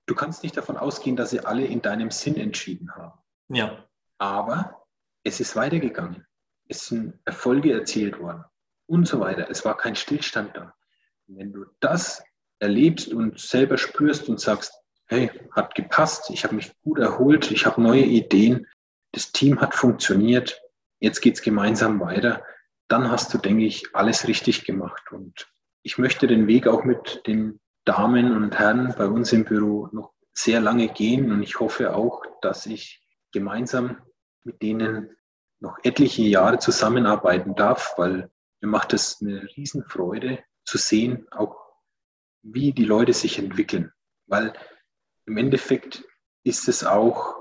Du kannst nicht davon ausgehen, dass sie alle in deinem Sinn entschieden haben. Ja. Aber es ist weitergegangen. Es sind Erfolge erzielt worden und so weiter. Es war kein Stillstand da. Und wenn du das erlebst und selber spürst und sagst, hey, hat gepasst, ich habe mich gut erholt, ich habe neue Ideen, das Team hat funktioniert, jetzt geht es gemeinsam weiter, dann hast du, denke ich, alles richtig gemacht. Und ich möchte den Weg auch mit den Damen und Herren bei uns im Büro noch sehr lange gehen und ich hoffe auch, dass ich gemeinsam mit denen noch etliche Jahre zusammenarbeiten darf, weil mir macht es eine Riesenfreude zu sehen, auch wie die Leute sich entwickeln. Weil im Endeffekt ist es auch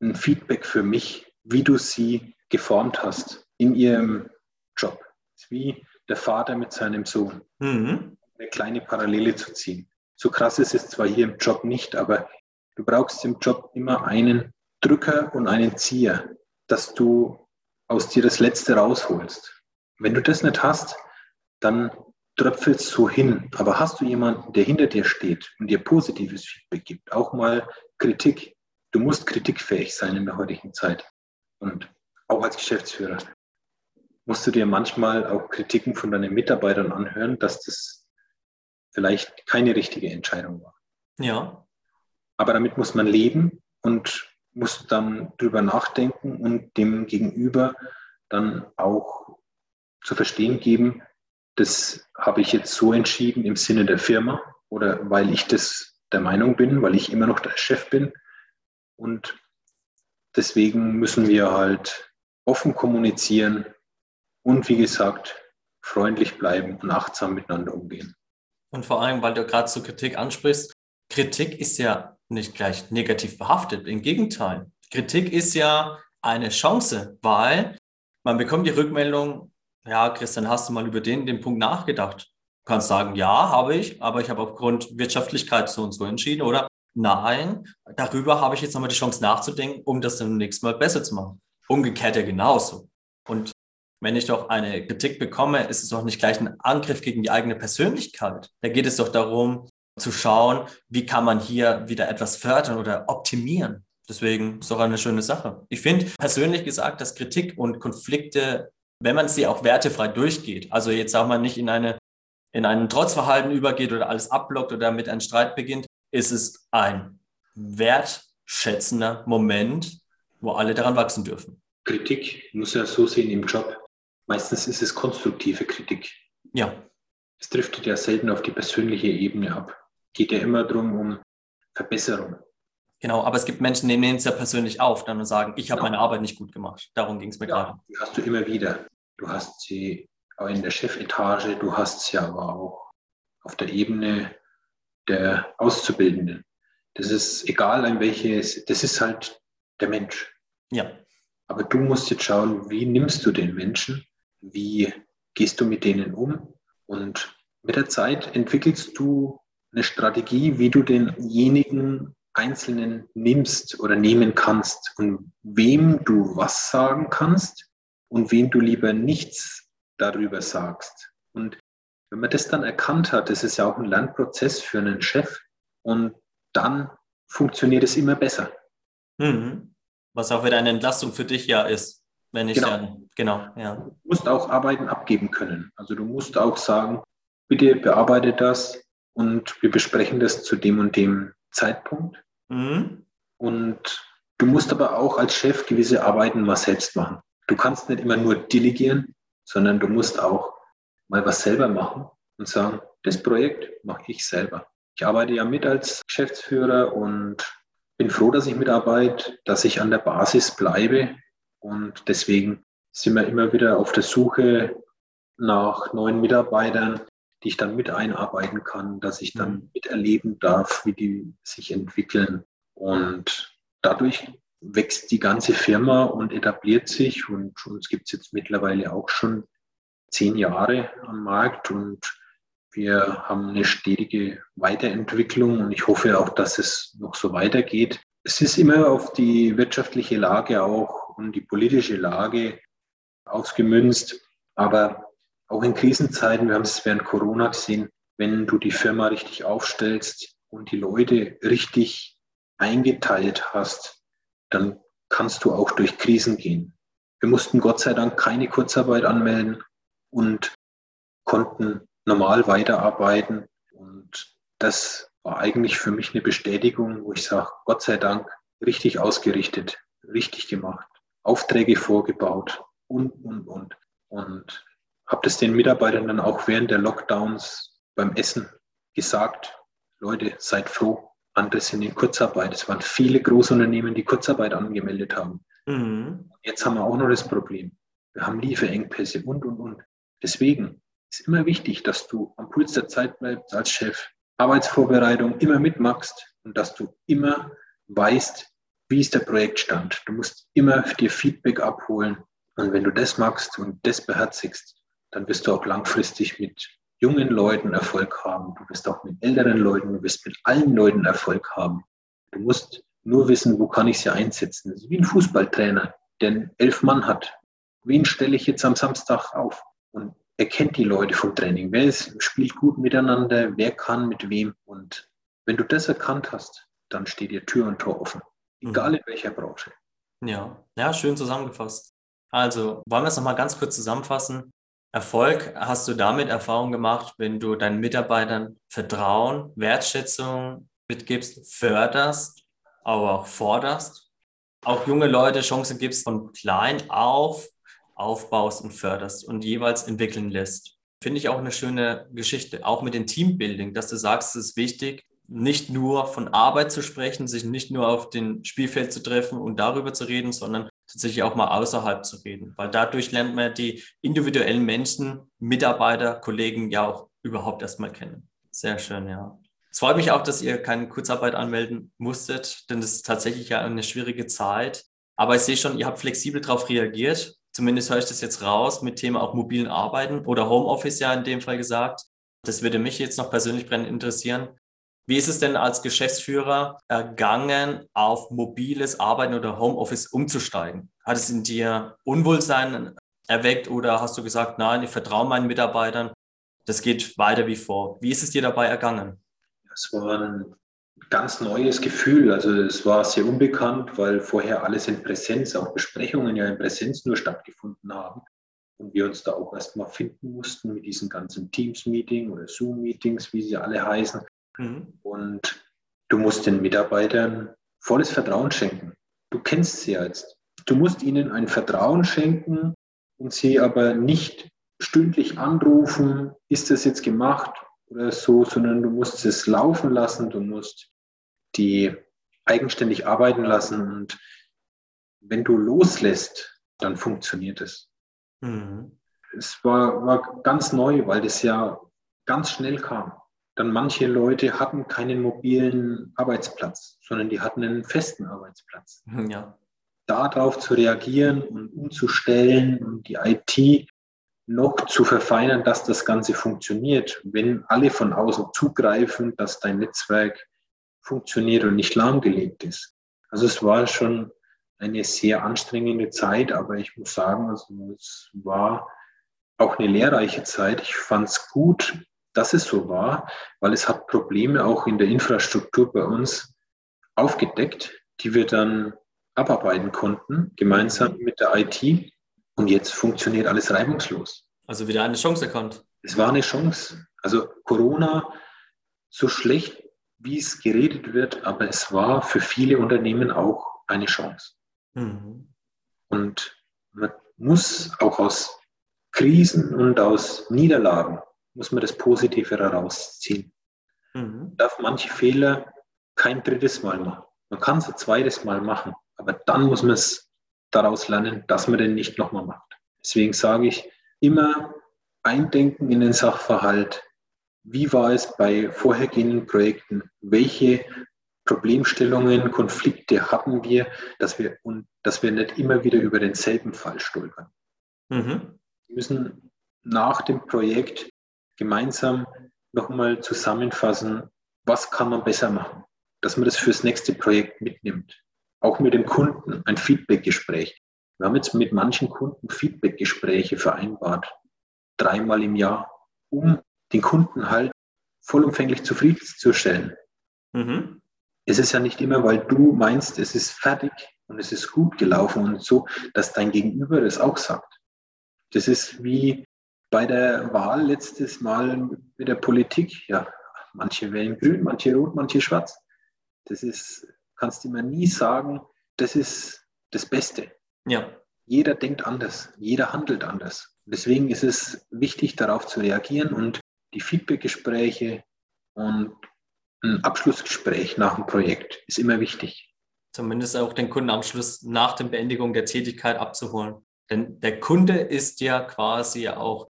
ein Feedback für mich, wie du sie geformt hast in ihrem Job. Wie der Vater mit seinem Sohn. Mhm eine kleine Parallele zu ziehen. So krass ist es zwar hier im Job nicht, aber du brauchst im Job immer einen Drücker und einen Zieher, dass du aus dir das Letzte rausholst. Wenn du das nicht hast, dann tröpfelst so hin. Aber hast du jemanden, der hinter dir steht und dir positives Feedback gibt, auch mal Kritik. Du musst kritikfähig sein in der heutigen Zeit. Und auch als Geschäftsführer musst du dir manchmal auch Kritiken von deinen Mitarbeitern anhören, dass das vielleicht keine richtige Entscheidung war. Ja. Aber damit muss man leben und muss dann drüber nachdenken und dem Gegenüber dann auch zu verstehen geben, das habe ich jetzt so entschieden im Sinne der Firma oder weil ich das der Meinung bin, weil ich immer noch der Chef bin. Und deswegen müssen wir halt offen kommunizieren und wie gesagt, freundlich bleiben und achtsam miteinander umgehen. Und vor allem, weil du gerade so Kritik ansprichst, Kritik ist ja nicht gleich negativ behaftet. Im Gegenteil. Kritik ist ja eine Chance, weil man bekommt die Rückmeldung, ja, Christian, hast du mal über den, den Punkt nachgedacht? Du kannst sagen, ja, habe ich, aber ich habe aufgrund Wirtschaftlichkeit so und so entschieden, oder? Nein, darüber habe ich jetzt nochmal die Chance nachzudenken, um das dann nächstes Mal besser zu machen. Umgekehrt ja genauso. Und wenn ich doch eine Kritik bekomme, ist es doch nicht gleich ein Angriff gegen die eigene Persönlichkeit. Da geht es doch darum, zu schauen, wie kann man hier wieder etwas fördern oder optimieren. Deswegen ist doch eine schöne Sache. Ich finde persönlich gesagt, dass Kritik und Konflikte, wenn man sie auch wertefrei durchgeht, also jetzt sagen wir nicht in eine in ein Trotzverhalten übergeht oder alles abblockt oder mit einem Streit beginnt, ist es ein wertschätzender Moment, wo alle daran wachsen dürfen. Kritik muss ja so sehen im Job. Meistens ist es konstruktive Kritik. Ja. Es driftet ja selten auf die persönliche Ebene ab. Geht ja immer darum, um Verbesserung. Genau, aber es gibt Menschen, die nehmen es ja persönlich auf dann und sagen, ich habe genau. meine Arbeit nicht gut gemacht. Darum ging es mir ja, gerade. Die hast du immer wieder. Du hast sie auch in der Chefetage, du hast sie aber auch auf der Ebene der Auszubildenden. Das ist egal, in welches, das ist halt der Mensch. Ja. Aber du musst jetzt schauen, wie nimmst du den Menschen? Wie gehst du mit denen um? Und mit der Zeit entwickelst du eine Strategie, wie du denjenigen Einzelnen nimmst oder nehmen kannst und wem du was sagen kannst und wem du lieber nichts darüber sagst. Und wenn man das dann erkannt hat, das ist ja auch ein Lernprozess für einen Chef und dann funktioniert es immer besser. Mhm. Was auch wieder eine Entlastung für dich ja ist, wenn ich genau. dann, genau, ja. Du musst auch Arbeiten abgeben können. Also du musst auch sagen, bitte bearbeite das und wir besprechen das zu dem und dem Zeitpunkt. Mhm. Und du musst aber auch als Chef gewisse Arbeiten mal selbst machen. Du kannst nicht immer nur delegieren, sondern du musst auch mal was selber machen und sagen, das Projekt mache ich selber. Ich arbeite ja mit als Geschäftsführer und bin froh, dass ich mitarbeite, dass ich an der Basis bleibe. Und deswegen sind wir immer wieder auf der Suche nach neuen Mitarbeitern, die ich dann mit einarbeiten kann, dass ich dann mhm. miterleben darf, wie die sich entwickeln. Und dadurch wächst die ganze Firma und etabliert sich. Und uns gibt es jetzt mittlerweile auch schon zehn Jahre am Markt und wir haben eine stetige Weiterentwicklung und ich hoffe auch, dass es noch so weitergeht. Es ist immer auf die wirtschaftliche Lage auch und die politische Lage ausgemünzt. Aber auch in Krisenzeiten, wir haben es während Corona gesehen, wenn du die Firma richtig aufstellst und die Leute richtig eingeteilt hast, dann kannst du auch durch Krisen gehen. Wir mussten Gott sei Dank keine Kurzarbeit anmelden und konnten normal weiterarbeiten. Und das war eigentlich für mich eine Bestätigung, wo ich sage, Gott sei Dank, richtig ausgerichtet, richtig gemacht, Aufträge vorgebaut und, und, und. Und habe das den Mitarbeitern dann auch während der Lockdowns beim Essen gesagt, Leute, seid froh, andere sind in Kurzarbeit. Es waren viele Großunternehmen, die Kurzarbeit angemeldet haben. Mhm. Jetzt haben wir auch noch das Problem. Wir haben Lieferengpässe und, und, und. Deswegen ist immer wichtig, dass du am Puls der Zeit bleibst als Chef, Arbeitsvorbereitung immer mitmachst und dass du immer weißt, wie ist der Projektstand. Du musst immer dir Feedback abholen. Und wenn du das magst und das beherzigst, dann wirst du auch langfristig mit jungen Leuten Erfolg haben. Du wirst auch mit älteren Leuten, du wirst mit allen Leuten Erfolg haben. Du musst nur wissen, wo kann ich sie einsetzen. Das ist wie ein Fußballtrainer, der elf Mann hat. Wen stelle ich jetzt am Samstag auf? Und er kennt die Leute vom Training. Wer ist, spielt gut miteinander, wer kann mit wem. Und wenn du das erkannt hast, dann steht dir Tür und Tor offen. Egal mhm. in welcher Branche. Ja, ja, schön zusammengefasst. Also, wollen wir es nochmal ganz kurz zusammenfassen? Erfolg hast du damit Erfahrung gemacht, wenn du deinen Mitarbeitern Vertrauen, Wertschätzung mitgibst, förderst, aber auch forderst, auch junge Leute Chancen gibst von klein auf aufbaust und förderst und jeweils entwickeln lässt. Finde ich auch eine schöne Geschichte, auch mit dem Teambuilding, dass du sagst, es ist wichtig, nicht nur von Arbeit zu sprechen, sich nicht nur auf dem Spielfeld zu treffen und darüber zu reden, sondern tatsächlich auch mal außerhalb zu reden, weil dadurch lernt man die individuellen Menschen, Mitarbeiter, Kollegen ja auch überhaupt erstmal kennen. Sehr schön, ja. Es freut mich auch, dass ihr keine Kurzarbeit anmelden musstet, denn das ist tatsächlich ja eine schwierige Zeit. Aber ich sehe schon, ihr habt flexibel darauf reagiert Zumindest höre ich das jetzt raus mit Thema auch mobilen Arbeiten oder Homeoffice ja in dem Fall gesagt. Das würde mich jetzt noch persönlich brennend interessieren. Wie ist es denn als Geschäftsführer ergangen, auf mobiles Arbeiten oder Homeoffice umzusteigen? Hat es in dir Unwohlsein erweckt oder hast du gesagt, nein, ich vertraue meinen Mitarbeitern, das geht weiter wie vor? Wie ist es dir dabei ergangen? Es war ein ganz neues Gefühl. Also es war sehr unbekannt, weil vorher alles in Präsenz, auch Besprechungen ja in Präsenz nur stattgefunden haben. Und wir uns da auch erstmal finden mussten mit diesen ganzen Teams-Meeting oder Zoom-Meetings, wie sie alle heißen. Mhm. Und du musst den Mitarbeitern volles Vertrauen schenken. Du kennst sie jetzt. Du musst ihnen ein Vertrauen schenken und sie aber nicht stündlich anrufen, ist das jetzt gemacht oder so, sondern du musst es laufen lassen, du musst die eigenständig arbeiten lassen. Und wenn du loslässt, dann funktioniert es. Mhm. Es war, war ganz neu, weil das ja ganz schnell kam. dann manche Leute hatten keinen mobilen Arbeitsplatz, sondern die hatten einen festen Arbeitsplatz. Ja. Darauf zu reagieren und umzustellen und die IT noch zu verfeinern, dass das Ganze funktioniert. Wenn alle von außen zugreifen, dass dein Netzwerk funktioniert und nicht lahmgelegt ist. Also es war schon eine sehr anstrengende Zeit, aber ich muss sagen, also es war auch eine lehrreiche Zeit. Ich fand es gut, dass es so war, weil es hat Probleme auch in der Infrastruktur bei uns aufgedeckt, die wir dann abarbeiten konnten, gemeinsam mit der IT. Und jetzt funktioniert alles reibungslos. Also wieder eine Chance erkannt. Es war eine Chance. Also Corona, so schlecht wie es geredet wird, aber es war für viele Unternehmen auch eine Chance. Mhm. Und man muss auch aus Krisen und aus Niederlagen, muss man das Positive herausziehen. Mhm. Darf manche Fehler kein drittes Mal machen. Man kann es ein zweites Mal machen, aber dann muss man es daraus lernen, dass man den nicht nochmal macht. Deswegen sage ich, immer eindenken in den Sachverhalt. Wie war es bei vorhergehenden Projekten? Welche Problemstellungen, Konflikte hatten wir, dass wir, und dass wir nicht immer wieder über denselben Fall stolpern? Mhm. Wir müssen nach dem Projekt gemeinsam nochmal zusammenfassen, was kann man besser machen, dass man das fürs nächste Projekt mitnimmt. Auch mit dem Kunden ein Feedbackgespräch. Wir haben jetzt mit manchen Kunden Feedbackgespräche vereinbart, dreimal im Jahr, um den Kunden halt vollumfänglich zufriedenzustellen. Mhm. Es ist ja nicht immer, weil du meinst, es ist fertig und es ist gut gelaufen und so, dass dein Gegenüber das auch sagt. Das ist wie bei der Wahl letztes Mal mit der Politik. Ja, manche wählen grün, manche rot, manche schwarz. Das ist, kannst du mir nie sagen, das ist das Beste. Ja. Jeder denkt anders, jeder handelt anders. Deswegen ist es wichtig, darauf zu reagieren und die Feedbackgespräche und ein Abschlussgespräch nach dem Projekt ist immer wichtig. Zumindest auch den Kunden am Schluss nach der Beendigung der Tätigkeit abzuholen. Denn der Kunde ist ja quasi auch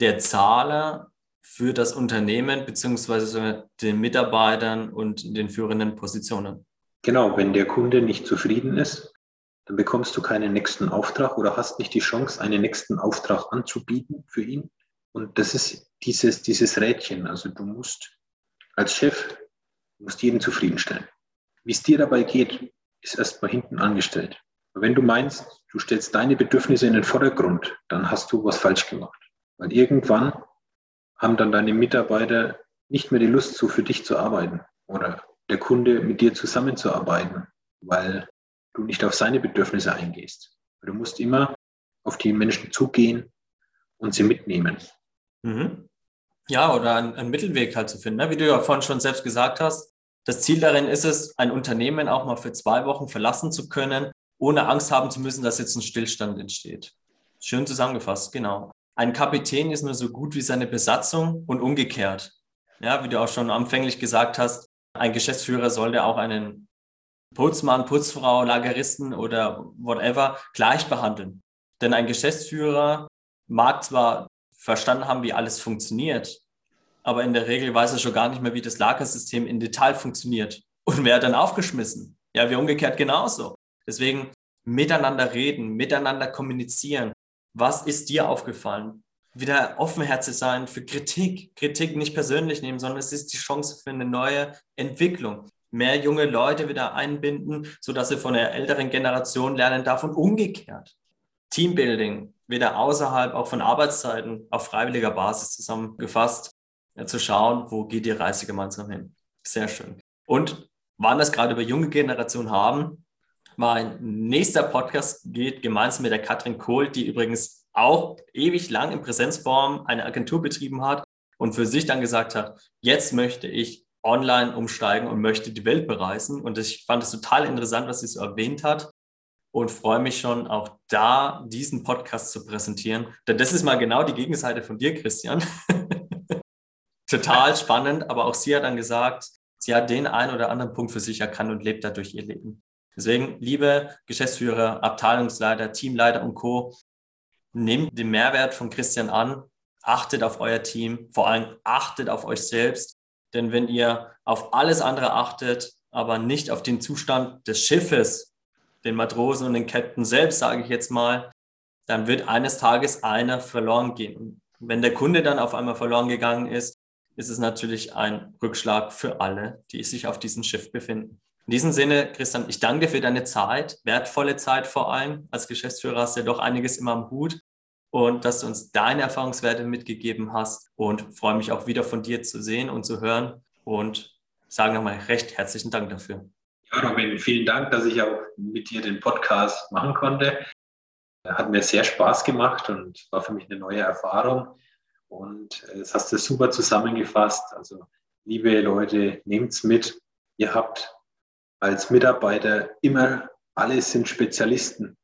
der Zahler für das Unternehmen beziehungsweise den Mitarbeitern und den führenden Positionen. Genau, wenn der Kunde nicht zufrieden ist, dann bekommst du keinen nächsten Auftrag oder hast nicht die Chance, einen nächsten Auftrag anzubieten für ihn. Und das ist dieses, dieses Rädchen. Also du musst als Chef, musst jeden zufriedenstellen. Wie es dir dabei geht, ist erstmal hinten angestellt. Aber wenn du meinst, du stellst deine Bedürfnisse in den Vordergrund, dann hast du was falsch gemacht. Weil irgendwann haben dann deine Mitarbeiter nicht mehr die Lust, so für dich zu arbeiten oder der Kunde mit dir zusammenzuarbeiten, weil du nicht auf seine Bedürfnisse eingehst. Du musst immer auf die Menschen zugehen und sie mitnehmen. Mhm. Ja, oder einen, Mittelweg halt zu finden. Ne? Wie du ja vorhin schon selbst gesagt hast, das Ziel darin ist es, ein Unternehmen auch mal für zwei Wochen verlassen zu können, ohne Angst haben zu müssen, dass jetzt ein Stillstand entsteht. Schön zusammengefasst, genau. Ein Kapitän ist nur so gut wie seine Besatzung und umgekehrt. Ja, wie du auch schon anfänglich gesagt hast, ein Geschäftsführer sollte auch einen Putzmann, Putzfrau, Lageristen oder whatever gleich behandeln. Denn ein Geschäftsführer mag zwar verstanden haben, wie alles funktioniert, aber in der Regel weiß er schon gar nicht mehr, wie das Lagersystem in Detail funktioniert. Und hat dann aufgeschmissen? Ja, wir umgekehrt genauso. Deswegen miteinander reden, miteinander kommunizieren. Was ist dir aufgefallen? Wieder offenherzig sein für Kritik. Kritik nicht persönlich nehmen, sondern es ist die Chance für eine neue Entwicklung mehr junge Leute wieder einbinden, sodass sie von der älteren Generation lernen darf und umgekehrt. Teambuilding, wieder außerhalb auch von Arbeitszeiten auf freiwilliger Basis zusammengefasst, ja, zu schauen, wo geht die Reise gemeinsam hin. Sehr schön. Und wann das gerade über junge Generationen haben, mein nächster Podcast geht gemeinsam mit der Katrin Kohl, die übrigens auch ewig lang in Präsenzform eine Agentur betrieben hat und für sich dann gesagt hat, jetzt möchte ich online umsteigen und möchte die Welt bereisen. Und ich fand es total interessant, was sie so erwähnt hat und freue mich schon auch da, diesen Podcast zu präsentieren. Denn das ist mal genau die Gegenseite von dir, Christian. <laughs> total spannend, aber auch sie hat dann gesagt, sie hat den einen oder anderen Punkt für sich erkannt und lebt dadurch ihr Leben. Deswegen, liebe Geschäftsführer, Abteilungsleiter, Teamleiter und Co., nehmt den Mehrwert von Christian an, achtet auf euer Team, vor allem achtet auf euch selbst. Denn wenn ihr auf alles andere achtet, aber nicht auf den Zustand des Schiffes, den Matrosen und den Captain selbst, sage ich jetzt mal, dann wird eines Tages einer verloren gehen. Wenn der Kunde dann auf einmal verloren gegangen ist, ist es natürlich ein Rückschlag für alle, die sich auf diesem Schiff befinden. In diesem Sinne, Christian, ich danke für deine Zeit, wertvolle Zeit vor allem. Als Geschäftsführer hast du ja doch einiges immer am Hut und dass du uns deine Erfahrungswerte mitgegeben hast und freue mich auch wieder von dir zu sehen und zu hören und sage nochmal recht herzlichen Dank dafür. Ja, Robin, vielen Dank, dass ich auch mit dir den Podcast machen konnte. Hat mir sehr Spaß gemacht und war für mich eine neue Erfahrung. Und es hast du super zusammengefasst. Also, liebe Leute, nehmt's mit. Ihr habt als Mitarbeiter immer, alle sind Spezialisten,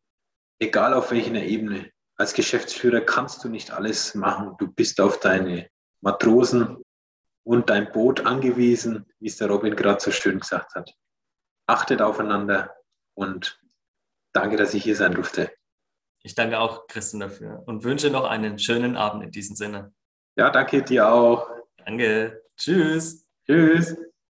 egal auf welcher Ebene. Als Geschäftsführer kannst du nicht alles machen. Du bist auf deine Matrosen und dein Boot angewiesen, wie es der Robin gerade so schön gesagt hat. Achtet aufeinander und danke, dass ich hier sein durfte. Ich danke auch Christian dafür und wünsche noch einen schönen Abend in diesem Sinne. Ja, danke dir auch. Danke. Tschüss. Tschüss.